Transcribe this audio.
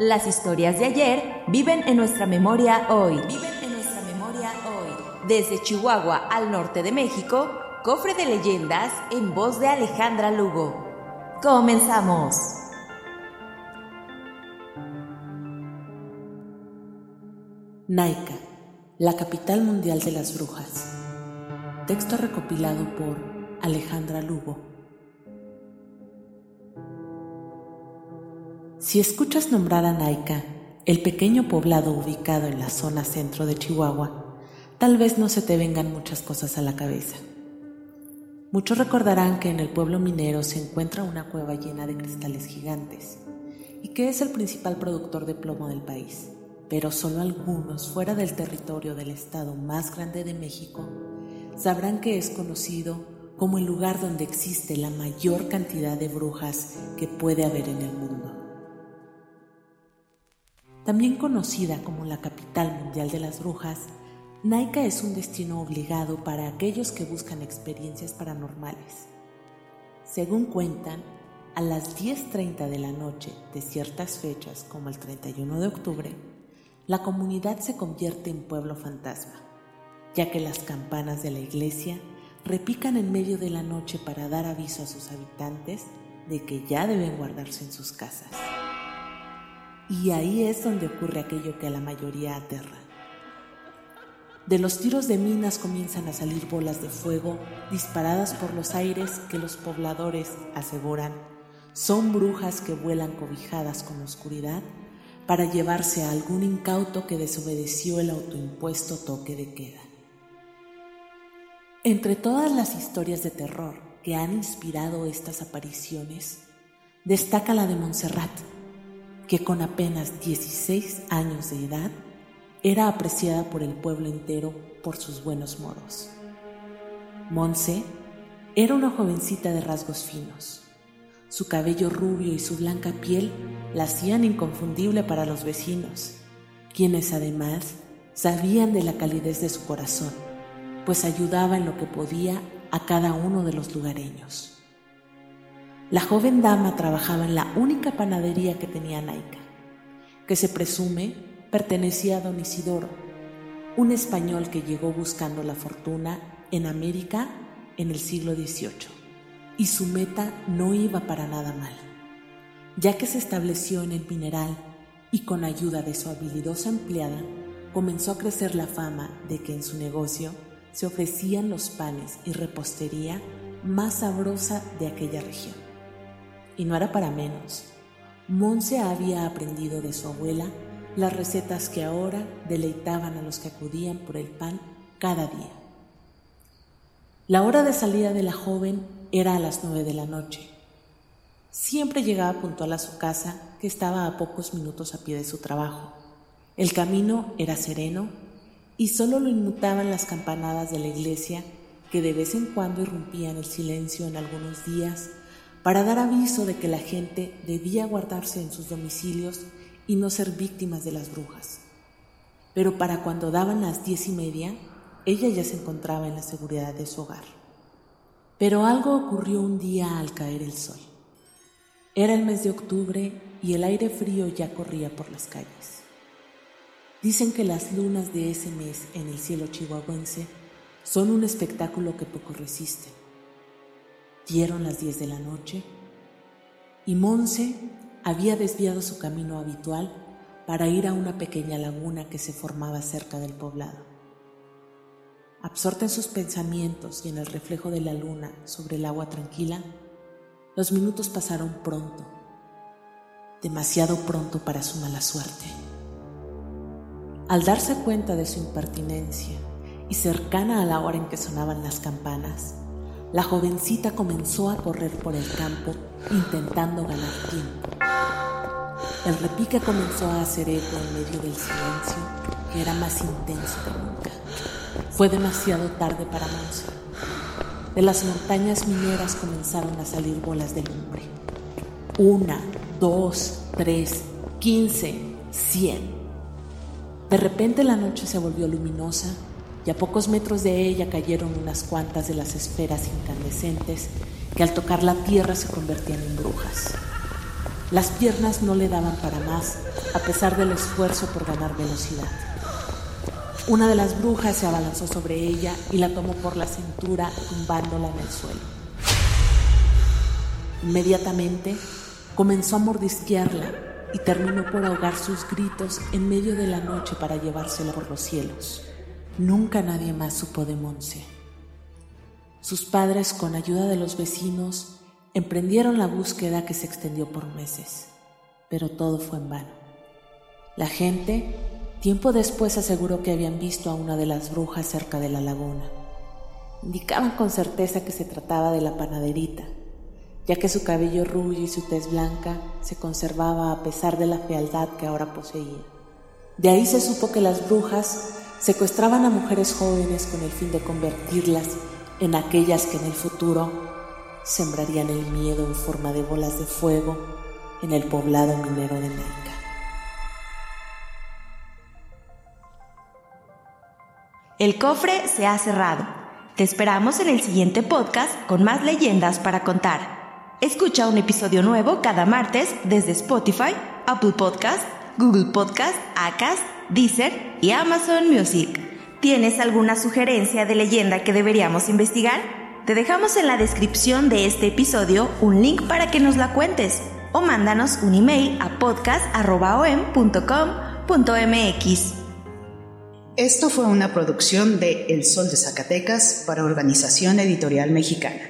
Las historias de ayer viven en nuestra memoria hoy. Viven en nuestra memoria hoy. Desde Chihuahua al norte de México, cofre de leyendas en voz de Alejandra Lugo. Comenzamos. Naika, la capital mundial de las brujas. Texto recopilado por Alejandra Lugo. Si escuchas nombrar a Naika, el pequeño poblado ubicado en la zona centro de Chihuahua, tal vez no se te vengan muchas cosas a la cabeza. Muchos recordarán que en el pueblo minero se encuentra una cueva llena de cristales gigantes y que es el principal productor de plomo del país, pero solo algunos fuera del territorio del estado más grande de México sabrán que es conocido como el lugar donde existe la mayor cantidad de brujas que puede haber en el mundo. También conocida como la capital mundial de las brujas, Naika es un destino obligado para aquellos que buscan experiencias paranormales. Según cuentan, a las 10.30 de la noche de ciertas fechas como el 31 de octubre, la comunidad se convierte en pueblo fantasma, ya que las campanas de la iglesia repican en medio de la noche para dar aviso a sus habitantes de que ya deben guardarse en sus casas. Y ahí es donde ocurre aquello que a la mayoría aterra de los tiros de minas comienzan a salir bolas de fuego disparadas por los aires que los pobladores aseguran son brujas que vuelan cobijadas con oscuridad para llevarse a algún incauto que desobedeció el autoimpuesto toque de queda. Entre todas las historias de terror que han inspirado estas apariciones, destaca la de Montserrat, que con apenas 16 años de edad era apreciada por el pueblo entero por sus buenos modos. Monse era una jovencita de rasgos finos. Su cabello rubio y su blanca piel la hacían inconfundible para los vecinos, quienes además sabían de la calidez de su corazón, pues ayudaba en lo que podía a cada uno de los lugareños. La joven dama trabajaba en la única panadería que tenía Naika, que se presume pertenecía a don Isidoro, un español que llegó buscando la fortuna en América en el siglo XVIII, y su meta no iba para nada mal, ya que se estableció en el mineral y con ayuda de su habilidosa empleada comenzó a crecer la fama de que en su negocio se ofrecían los panes y repostería más sabrosa de aquella región. Y no era para menos. Monse había aprendido de su abuela las recetas que ahora deleitaban a los que acudían por el pan cada día. La hora de salida de la joven era a las nueve de la noche. Siempre llegaba puntual a su casa, que estaba a pocos minutos a pie de su trabajo. El camino era sereno y solo lo inmutaban las campanadas de la iglesia que de vez en cuando irrumpían el silencio en algunos días para dar aviso de que la gente debía guardarse en sus domicilios y no ser víctimas de las brujas. Pero para cuando daban las diez y media, ella ya se encontraba en la seguridad de su hogar. Pero algo ocurrió un día al caer el sol. Era el mes de octubre y el aire frío ya corría por las calles. Dicen que las lunas de ese mes en el cielo chihuahuense son un espectáculo que poco resisten. Dieron las diez de la noche y Monse había desviado su camino habitual para ir a una pequeña laguna que se formaba cerca del poblado. Absorta en sus pensamientos y en el reflejo de la luna sobre el agua tranquila, los minutos pasaron pronto, demasiado pronto para su mala suerte. Al darse cuenta de su impertinencia y cercana a la hora en que sonaban las campanas, la jovencita comenzó a correr por el campo intentando ganar tiempo. El repique comenzó a hacer eco en medio del silencio, que era más intenso que nunca. Fue demasiado tarde para Monse. De las montañas mineras comenzaron a salir bolas de lumbre. Una, dos, tres, quince, cien. De repente la noche se volvió luminosa y a pocos metros de ella cayeron unas cuantas de las esferas incandescentes que al tocar la tierra se convertían en brujas. Las piernas no le daban para más, a pesar del esfuerzo por ganar velocidad. Una de las brujas se abalanzó sobre ella y la tomó por la cintura, tumbándola en el suelo. Inmediatamente comenzó a mordisquearla y terminó por ahogar sus gritos en medio de la noche para llevársela por los cielos. Nunca nadie más supo de Monse. Sus padres, con ayuda de los vecinos, emprendieron la búsqueda que se extendió por meses, pero todo fue en vano. La gente, tiempo después, aseguró que habían visto a una de las brujas cerca de la laguna. Indicaban con certeza que se trataba de la panaderita, ya que su cabello rubio y su tez blanca se conservaba a pesar de la fealdad que ahora poseía. De ahí se supo que las brujas secuestraban a mujeres jóvenes con el fin de convertirlas en aquellas que en el futuro sembrarían el miedo en forma de bolas de fuego en el poblado minero de Naica. El cofre se ha cerrado. Te esperamos en el siguiente podcast con más leyendas para contar. Escucha un episodio nuevo cada martes desde Spotify, Apple Podcast, Google Podcast, Acast, Deezer y Amazon Music. ¿Tienes alguna sugerencia de leyenda que deberíamos investigar? Te dejamos en la descripción de este episodio un link para que nos la cuentes o mándanos un email a podcast.com.mx. Esto fue una producción de El Sol de Zacatecas para Organización Editorial Mexicana.